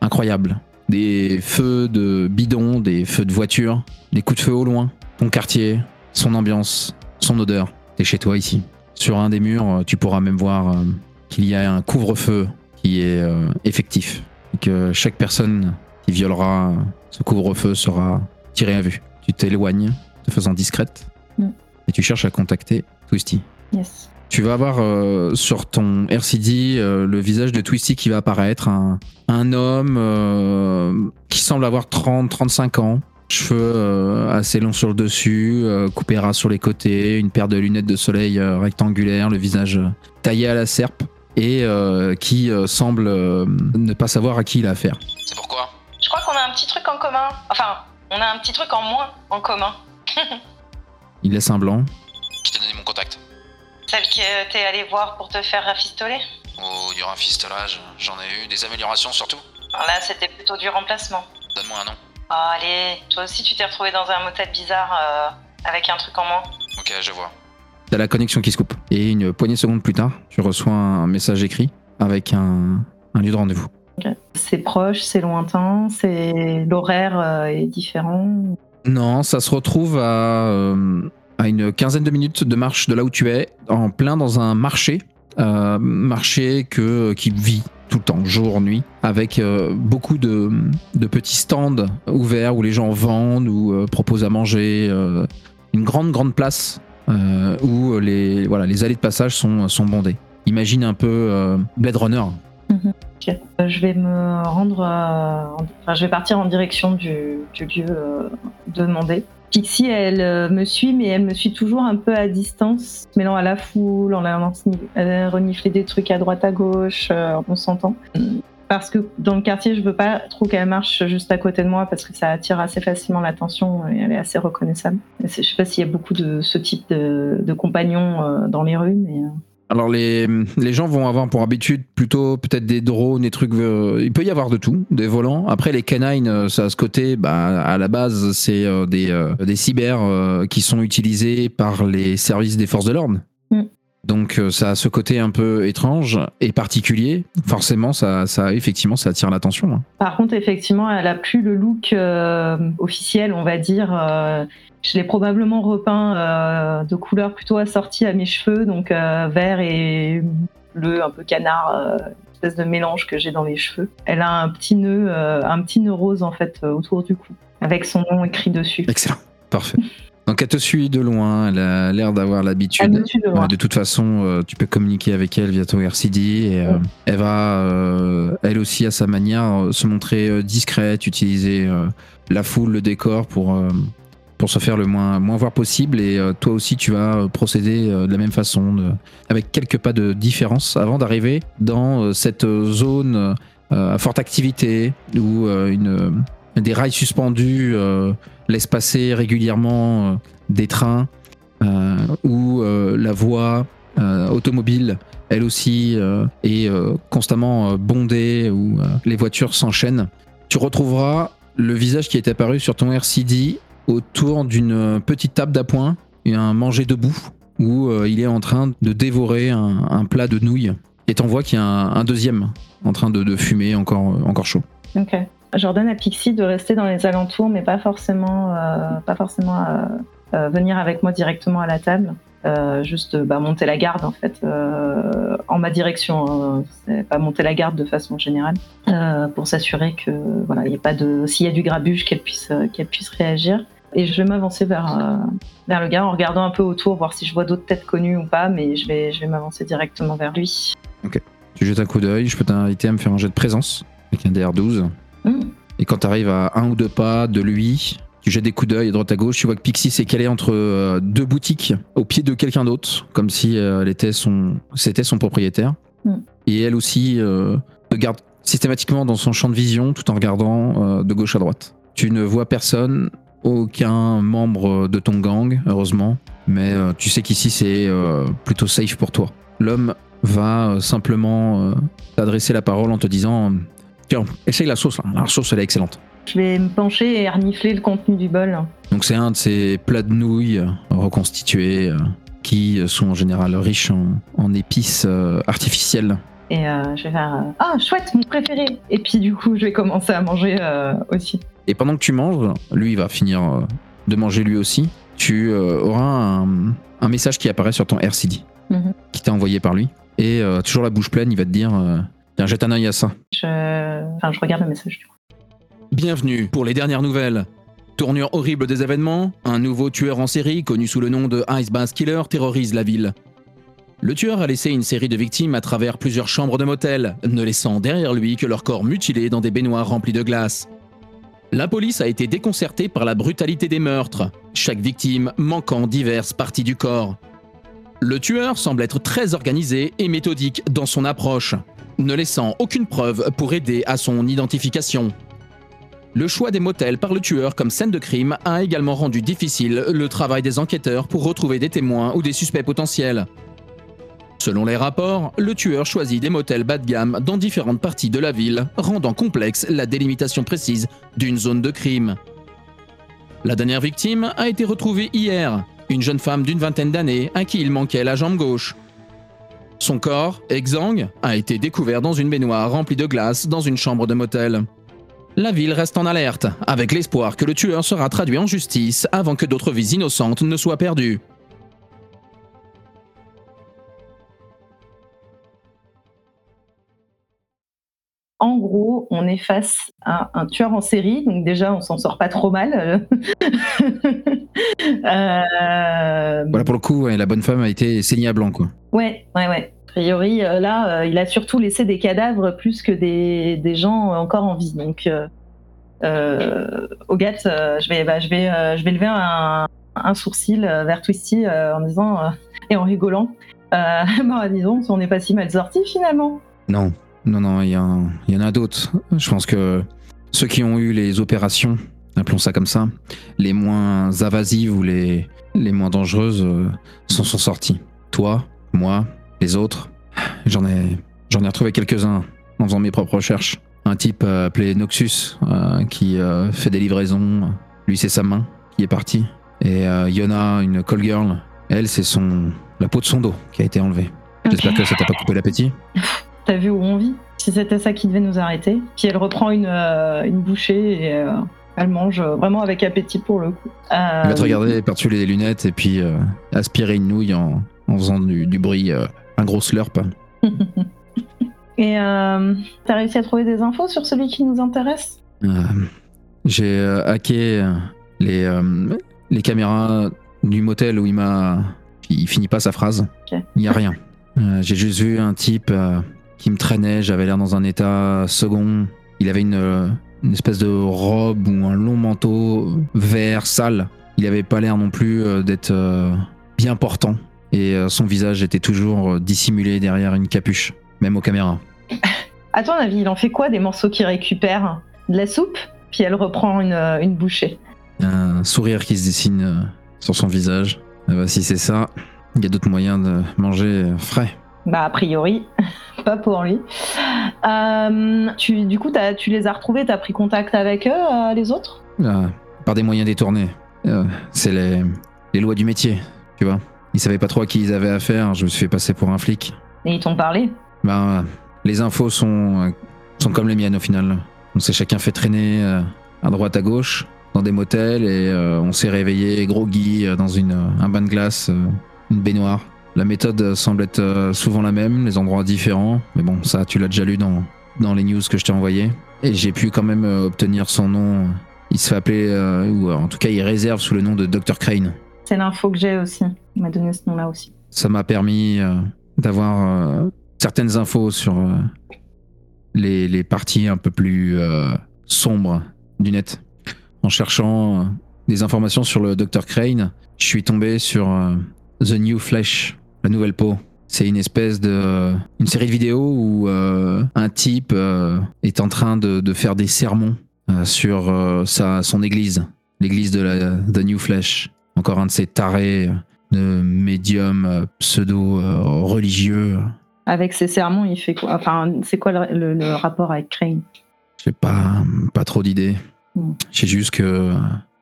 incroyables. Des feux de bidons, des feux de voitures, des coups de feu au loin. Ton quartier, son ambiance, son odeur. T'es chez toi ici. Sur un des murs, euh, tu pourras même voir euh, qu'il y a un couvre-feu qui est euh, effectif. Et que chaque personne qui violera ce couvre-feu sera tiré à vue. Tu t'éloignes, te faisant discrète,
Mm.
et tu cherches à contacter Twisty.
Yes.
Tu vas avoir euh, sur ton RCD euh, le visage de Twisty qui va apparaître, un, un homme euh, qui semble avoir 30-35 ans. Cheveux euh, assez longs sur le dessus, euh, coupé ras sur les côtés, une paire de lunettes de soleil euh, rectangulaires, le visage taillé à la serpe et euh, qui euh, semble euh, ne pas savoir à qui il a affaire.
C'est pourquoi?
Je crois qu'on a un petit truc en commun. Enfin, on a un petit truc en moins en commun.
Il laisse un blanc.
Qui t'a donné mon contact
Celle que t'es allé voir pour te faire rafistoler.
Oh, il y aura un fistolage, j'en ai eu, des améliorations surtout.
Alors là, c'était plutôt du remplacement.
Donne-moi un nom.
Oh, allez, toi aussi tu t'es retrouvé dans un motel bizarre euh, avec un truc en moins.
Ok, je vois.
T'as la connexion qui se coupe. Et une poignée de secondes plus tard, tu reçois un message écrit avec un, un lieu de rendez-vous.
C'est proche, c'est lointain, c'est l'horaire euh, est différent.
Non, ça se retrouve à, euh, à une quinzaine de minutes de marche de là où tu es, en plein dans un marché. Euh, marché que, qui vit tout le temps, jour, nuit, avec euh, beaucoup de, de petits stands ouverts où les gens vendent ou euh, proposent à manger. euh, une grande, grande place euh, où les, voilà, les allées de passage sont, sont bondées. Imagine un peu euh, Blade Runner.
Euh, Je vais me rendre, euh, en- enfin, je vais partir en direction du, du lieu euh, demandé. Pixie, elle euh, me suit, mais elle me suit toujours un peu à distance, mêlant à la foule, en allant euh, renifler des trucs à droite à gauche, euh, on s'entend. Parce que dans le quartier, je veux pas trop qu'elle marche juste à côté de moi parce que ça attire assez facilement l'attention et elle est assez reconnaissable. Je sais pas s'il y a beaucoup de ce type de, de compagnons euh, dans les rues, mais euh,
Alors les, les gens vont avoir pour habitude plutôt peut-être des drones, des trucs. euh, il peut y avoir de tout, des volants. Après les canines, euh, ça a ce côté. Bah, à la base, c'est euh, des, euh, des cyber euh, qui sont utilisés par les services des forces de l'ordre.
Mm.
Donc euh, ça a ce côté un peu étrange et particulier. Forcément, ça, ça effectivement, ça attire l'attention. hein.
Par contre, effectivement, elle a plus le look euh, officiel, on va dire. Euh, je l'ai probablement repeint euh, de couleur plutôt assortie à mes cheveux, donc vert et bleu, un peu canard, espèce de mélange que j'ai dans les cheveux. Elle a un petit nœud, euh, un petit nœud rose en fait euh, autour du cou, avec son nom écrit dessus.
Excellent, parfait. Donc elle te suit de loin. Elle a l'air d'avoir l'habitude.
de loin.
Ouais, de toute façon, euh, tu peux communiquer avec elle via ton RCD et euh,
Ouais.
elle va, euh, elle aussi à sa manière, se montrer discrète, utiliser la foule, le décor pour, pour se faire le moins, moins voir possible. Et toi aussi, tu vas procéder de la même façon, de- avec quelques pas de différence avant d'arriver dans cette zone à forte activité où une, des rails suspendus euh, laissent passer régulièrement euh, des trains euh, où la voie automobile, elle aussi, est constamment bondée, où les voitures s'enchaînent. Tu retrouveras le visage qui est apparu sur ton RCD autour d'une petite table d'appoint, et un manger debout, où il est en train de dévorer un, plat de nouilles. Et t'en vois qu'il y a un, deuxième en train de, fumer, encore, encore chaud.
J'ordonne à Pixie de rester dans les alentours, mais pas forcément, euh, pas forcément euh, euh, venir avec moi directement à la table. Juste bah, monter la garde en fait en ma direction. hein. Pas monter la garde de façon générale pour s'assurer que voilà, il a pas de s'il y a du grabuge qu'elle puisse qu'elle puisse réagir. Et je vais m'avancer vers vers le gars en regardant un peu autour, voir si je vois d'autres têtes connues ou pas, mais je vais je vais m'avancer directement vers lui.
Tu jettes un coup d'œil, je peux t'inviter à me faire un jet de présence avec un DR12. Et quand tu arrives à un ou deux pas de lui, tu jettes des coups d'œil à droite à gauche, tu vois que Pixie s'est calée entre euh, deux boutiques au pied de quelqu'un d'autre, comme si euh, elle était son, c'était son propriétaire.
Mm.
Et elle aussi euh, te garde systématiquement dans son champ de vision tout en regardant euh, de gauche à droite. Tu ne vois personne, aucun membre de ton gang, heureusement, mais tu sais qu'ici c'est plutôt safe pour toi. L'homme va simplement t'adresser la parole en te disant Tiens, essaye la sauce là, la sauce elle est excellente.
Je vais me pencher et renifler le contenu du bol.
Donc c'est un de ces plats de nouilles euh, reconstitués euh, qui sont en général riches en, en épices euh, artificielles.
Et euh, je vais faire euh, Ah, chouette, mon préféré Et puis du coup, je vais commencer à manger euh, aussi.
Et pendant que tu manges, lui il va finir euh, de manger lui aussi, tu euh, auras un, un message qui apparaît sur ton RCD,
Mhm.
qui t'a envoyé par lui. Et euh, toujours la bouche pleine, il va te dire euh, Tiens, jette un œil à ça.
Je... Enfin, je regarde le message du coup.
Bienvenue pour les dernières nouvelles. Tournure horrible des événements, un nouveau tueur en série connu sous le nom de Ice Bass Killer terrorise la ville. Le tueur a laissé une série de victimes à travers plusieurs chambres de motel, ne laissant derrière lui que leurs corps mutilés dans des baignoires remplies de glace. La police a été déconcertée par la brutalité des meurtres, chaque victime manquant diverses parties du corps. Le tueur semble être très organisé et méthodique dans son approche, ne laissant aucune preuve pour aider à son identification. Le choix des motels par le tueur comme scène de crime a également rendu difficile le travail des enquêteurs pour retrouver des témoins ou des suspects potentiels. Selon les rapports, le tueur choisit des motels bas de gamme dans différentes parties de la ville, rendant complexe la délimitation précise d'une zone de crime. La dernière victime a été retrouvée hier, une jeune femme d'une vingtaine d'années à qui il manquait la jambe gauche. Son corps, exsangue, a été découvert dans une baignoire remplie de glace dans une chambre de motel. La ville reste en alerte, avec l'espoir que le tueur sera traduit en justice avant que d'autres vies innocentes ne soient perdues.
En gros, on est face à un tueur en série, donc déjà on s'en sort pas trop mal. Euh,
Voilà, pour le coup, ouais, la bonne femme a été saignée à blanc, quoi.
Ouais, ouais, ouais. A priori, euh, là, euh, il a surtout laissé des cadavres plus que des, des gens encore en vie. Donc, euh, euh, je vais, bah, je vais, je vais lever un, un sourcil vers Twisty en disant et en rigolant. Bah, disons, on n'est pas si mal sorti finalement.
Non, non, non, il y, en- il y en a d'autres. Je pense que ceux qui ont eu les opérations, appelons ça comme ça, les moins invasives ou les, les moins dangereuses, euh, s'en sont sortis. Toi, moi, les autres, j'en ai, j'en ai retrouvé quelques-uns en faisant mes propres recherches. Un type euh, appelé Noxus euh, qui fait des livraisons. Lui, c'est sa main qui est partie. Et Yona, une call girl, elle, c'est son la peau de son dos qui a été enlevée. J'espère que ça t'a pas coupé l'appétit.
T'as vu où on vit Si c'était ça qui devait nous arrêter. Puis elle reprend une, euh, une bouchée et euh, elle mange euh, vraiment avec appétit pour le coup.
Il va te regarder par-dessus les lunettes et puis aspirer une nouille en, en faisant du, du bruit, un gros slurp.
Et t'as réussi à trouver des infos sur celui qui nous intéresse?
J'ai hacké les, les caméras du motel où il m'a. Il finit pas sa phrase. Il y a rien. Euh, J'ai juste vu un type euh, qui me traînait. J'avais l'air dans un état second. Il avait une, une espèce de robe ou un long manteau vert sale. Il avait pas l'air non plus euh, d'être euh, bien portant. Et euh, son visage était toujours dissimulé derrière une capuche, même aux caméras.
À ton avis, il en fait quoi des morceaux qu'il récupère? De la soupe? Puis elle reprend une, une bouchée.
Un sourire qui se dessine sur son visage. Ah bah, si c'est ça, il y a d'autres moyens de manger frais.
Bah, a priori, pas pour lui. Euh, tu, du coup, tu les as retrouvés, t'as pris contact avec eux, euh, les autres?
Euh, par des moyens détournés. Euh, c'est les, les lois du métier, tu vois. Ils savaient pas trop à qui ils avaient affaire, je me suis fait passer pour un flic.
Et ils t'ont parlé?
Ben, euh, les infos sont, sont comme les miennes au final. On s'est chacun fait traîner à droite à gauche dans des motels et on s'est réveillé groggy dans une, un bain de glace, une baignoire. La méthode euh, semble être euh, souvent la même, les endroits différents, mais bon, ça tu l'as déjà lu dans, dans les news que je t'ai envoyées. Et j'ai pu quand même euh, obtenir son nom. Il se fait appeler, euh, ou en tout cas il réserve sous le nom de Dr. Crane.
C'est l'info que j'ai aussi. Il m'a donné ce nom-là aussi.
ça m'a permis euh, d'avoir euh, certaines infos sur les, les parties un peu plus sombres du net. En cherchant des informations sur le Dr. Crane, je suis tombé sur The New Flesh, la nouvelle peau. C'est une espèce de. une série de vidéos où euh, un type euh, est en train de, de faire des sermons euh, sur sa, son église, l'église de la The New Flesh. Encore un de ces tarés de médiums euh, pseudo-religieux.
Avec ses sermons, il fait quoi? Enfin, c'est quoi le, le- le rapport avec Crane?
J'ai pas, pas trop d'idées.
Hmm.
Je sais juste que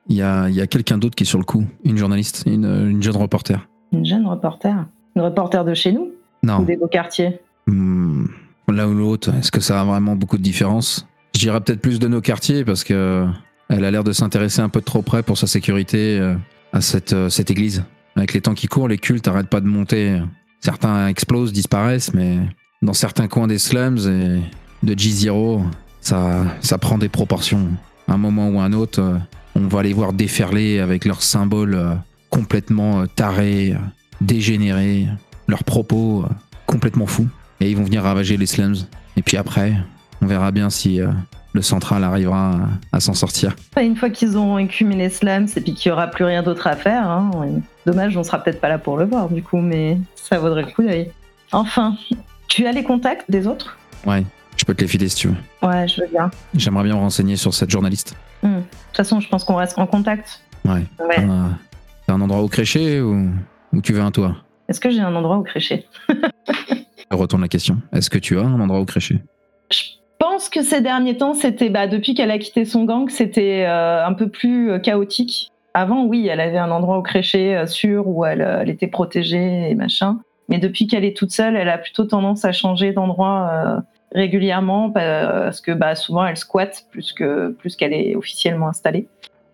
il y a, y a quelqu'un d'autre qui est sur le coup, une journaliste, une, une jeune reporter.
Une jeune reporter Une reporter de chez nous
Non,
Ou des beaux quartiers
Hmm, l'un ou l'autre, est-ce que ça a vraiment beaucoup de différence Je dirais peut-être plus de nos quartiers parce que elle a l'air de s'intéresser un peu de trop près pour sa sécurité euh, à cette, euh, cette église. Avec les temps qui courent, les cultes arrêtent pas de monter. Certains explosent, disparaissent, mais dans certains coins des slums et de G0, ça, ça prend des proportions. À un moment ou un autre, euh, on va les voir déferler avec leurs symboles euh, complètement euh, tarés, euh, dégénérés, leurs propos euh, complètement fous. Et ils vont venir ravager les slums. Et puis après, on verra bien si euh, le central arrivera à, à s'en sortir.
Une fois qu'ils ont écumé les slams et puis qu'il n'y aura plus rien d'autre à faire, hein, dommage, on sera peut-être pas là pour le voir du coup, mais ça vaudrait le coup d'œil. Enfin, tu as les contacts des autres?
Ouais, je peux te les filer si tu veux.
Ouais, je veux bien.
J'aimerais bien me renseigner sur cette journaliste.
Hmm. De toute façon, je pense qu'on reste en contact.
Ouais.
Ouais.
Un endroit où crécher ou, ou tu veux un toit?
Est-ce que j'ai un endroit où crécher?
Je retourne la question. Est-ce que tu as un endroit où crécher?
Je pense que ces derniers temps, c'était bah, depuis qu'elle a quitté son gang, c'était euh, un peu plus euh, chaotique. Avant, oui, elle avait un endroit où crécher euh, sûr, où elle, elle était protégée et machin. Mais depuis qu'elle est toute seule, elle a plutôt tendance à changer d'endroit euh, régulièrement parce que bah, souvent elle squatte plus que plus qu'elle est officiellement installée.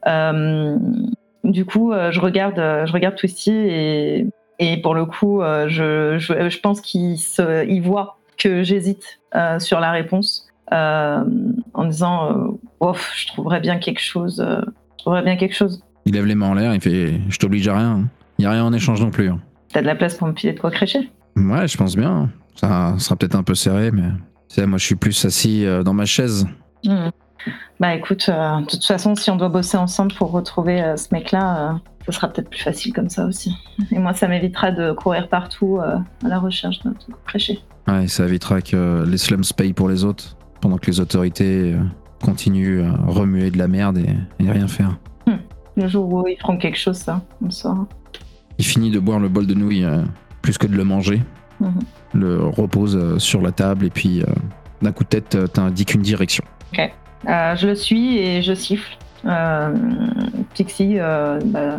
Euh, du coup, euh, je regarde, euh, je regarde Twisty et, et pour le coup, euh, je, je, je pense qu'il il voit que j'hésite sur la réponse en disant Ouf, je trouverais bien quelque chose. je trouverais bien quelque chose.
Il lève les mains en l'air, il fait Je t'oblige à rien. Il n'y a rien en échange non plus. hein.
T'as de la place pour me filer de quoi crécher
Ouais, je pense bien. Ça sera peut-être un peu serré, mais. Tu sais, moi, je suis plus assis dans ma chaise.
Hmm. Bah écoute, euh, de toute façon, si on doit bosser ensemble pour retrouver euh, ce mec-là, euh, ce sera peut-être plus facile comme ça aussi. Et moi, ça m'évitera de courir partout euh, à la recherche d'un truc créché.
Ouais, ça évitera que les slums payent pour les autres, pendant que les autorités euh, continuent à remuer de la merde et, et rien faire.
Le jour où ils feront quelque chose, ça, on saura.
Il finit de boire le bol de nouilles euh, plus que de le manger.
Mhm.
Le repose euh, sur la table et puis euh, d'un coup de tête, euh, t'indiques une direction.
Euh, je le suis et je siffle. Euh, Pixie euh, bah,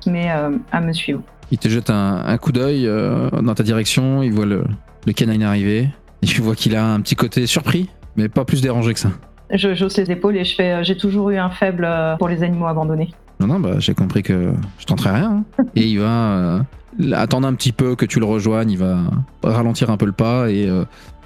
se met euh, à me suivre.
Il te jette un, un coup d'œil euh, dans ta direction, il voit le, le canine arriver, et tu vois qu'il a un petit côté surpris, mais pas plus dérangé que ça.
Je j'hausse les épaules et je fais euh, j'ai toujours eu un faible euh, pour les animaux abandonnés.
Non, non, bah, j'ai compris que je tenterai rien. hein. Et il va euh, attendre un petit peu que tu le rejoignes, il va ralentir un peu le pas et euh,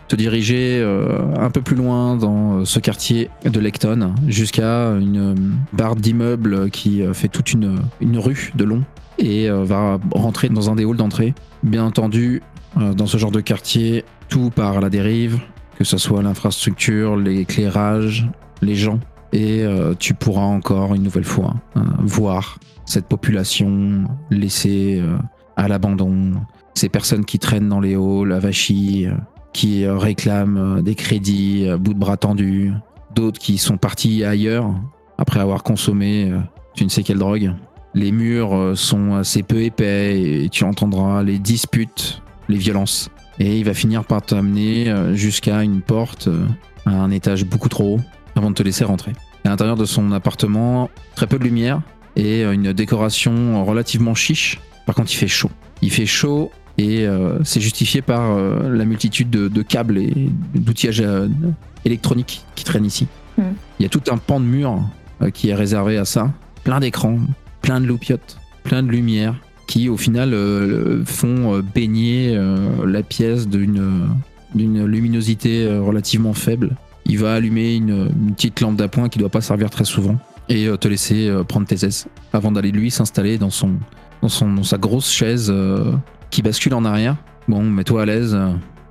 te diriger euh, un peu plus loin dans euh, ce quartier de Lecton, jusqu'à une euh, barre d'immeubles qui fait toute une, une rue de long et va rentrer dans un des halls d'entrée. Bien entendu, dans ce genre de quartier, tout part à la dérive, que ce soit l'infrastructure, l'éclairage, les gens et tu pourras encore une nouvelle fois euh, voir cette population laissée à l'abandon, ces personnes qui traînent dans les halls, avachis, qui euh, réclament euh, des crédits, euh, bout de bras tendus, d'autres qui sont partis ailleurs après avoir consommé tu ne sais quelle drogue. Les murs sont assez peu épais et tu entendras les disputes, les violences. Et il va finir par t'amener jusqu'à une porte à un étage beaucoup trop haut avant de te laisser rentrer. À l'intérieur de son appartement, très peu de lumière et une décoration relativement chiche. Par contre, il fait chaud. Il fait chaud et euh, c'est justifié par euh, la multitude de, de câbles et d'outillages euh, électroniques qui traînent ici.
Hmm.
Il y a tout un pan de mur qui est réservé à ça. Plein d'écrans, plein de loupiottes, plein de lumière qui au final font baigner la pièce d'une luminosité relativement faible. Il va allumer une, une petite lampe d'appoint qui doit pas servir très souvent et te laisser prendre tes aises avant d'aller lui s'installer dans son, dans son dans sa grosse chaise euh, qui bascule en arrière. Bon, mets-toi à l'aise.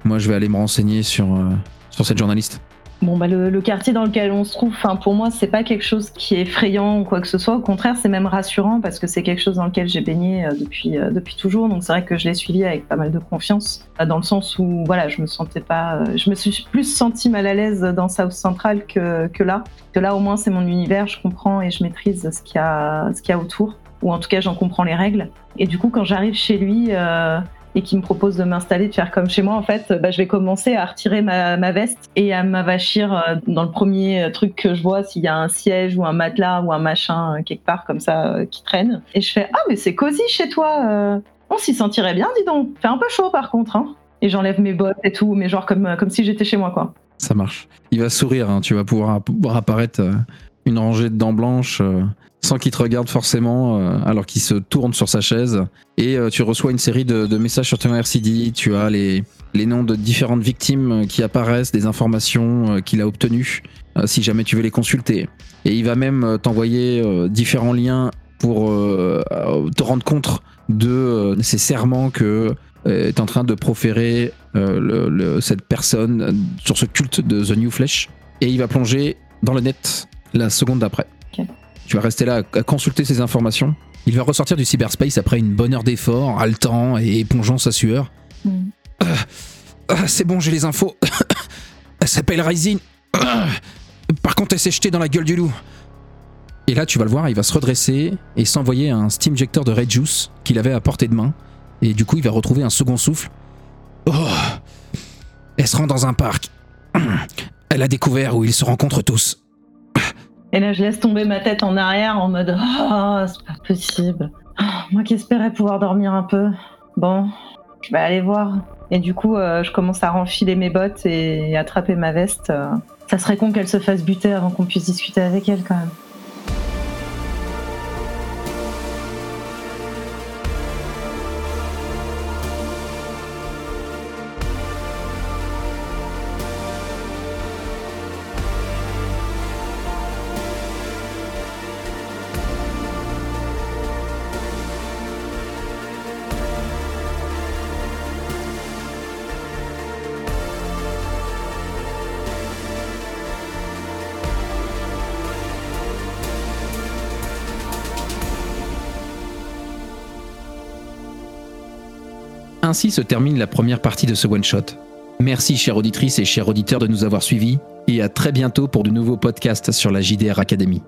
moi, je vais aller me renseigner sur euh, sur cette journaliste.
Bon, bah, le, quartier dans lequel on se trouve, pour moi, c'est pas quelque chose qui est effrayant ou quoi que ce soit. Au contraire, c'est même rassurant parce que c'est quelque chose dans lequel j'ai baigné euh, depuis, euh, depuis toujours. Donc, c'est vrai que je l'ai suivi avec pas mal de confiance, dans le sens où, voilà, je me sentais pas, je me suis plus sentie mal à l'aise dans South Central que, que là. Que là, au moins, c'est mon univers, je comprends et je maîtrise ce qu'il a, ce qu'il y a autour. Ou en tout cas, j'en comprends les règles. Et du coup, quand j'arrive chez lui, euh, et qui me propose de m'installer, de faire comme chez moi, en fait, bah, je vais commencer à retirer ma, veste et à m'avachir euh, dans le premier truc que je vois, s'il y a un siège ou un matelas ou un machin euh, quelque part comme ça qui traîne. Et je fais Ah, mais c'est cosy chez toi. On s'y sentirait bien, dis donc. Fait un peu chaud par contre. Hein. Et j'enlève mes bottes et tout, mais genre comme, si j'étais chez moi, quoi.
Ça marche. Il va sourire, hein, tu vas pouvoir voir apparaître une rangée de dents blanches sans qu'il te regarde forcément, euh, alors qu'il se tourne sur sa chaise. Et euh, tu reçois une série de, messages sur ton RCD. Tu as les, les noms de différentes victimes euh, qui apparaissent, des informations qu'il a obtenues, si jamais tu veux les consulter. Et il va même t'envoyer différents liens pour te rendre compte de ces serments que est en train de proférer cette personne sur ce culte de The New Flesh. Et il va plonger dans le net la seconde d'après. Tu vas rester là à consulter ces informations. Il va ressortir du cyberspace après une bonne heure d'effort, haletant et épongeant sa sueur.
Hmm.
Ah, c'est bon, j'ai les infos. Elle s'appelle Rising. Par contre, elle s'est jetée dans la gueule du loup. Et là, tu vas le voir, il va se redresser et s'envoyer un steamjector de Red Juice qu'il avait à portée de main. Et du coup, il va retrouver un second souffle. Oh Elle se rend dans un parc. Elle a découvert où ils se rencontrent tous.
Et là, je laisse tomber ma tête en arrière en mode Ah, c'est pas possible. Ah, Moi qui espérais pouvoir dormir un peu. Bon, je vais aller voir. Et du coup, euh, je commence à renfiler mes bottes et attraper ma veste. euh. Ça serait con qu'elle se fasse buter avant qu'on puisse discuter avec elle quand même.
Ainsi se termine la première partie de ce one-shot. Merci chère auditrice et chers auditeurs de nous avoir suivis et à très bientôt pour de nouveaux podcasts sur la JDR Academy.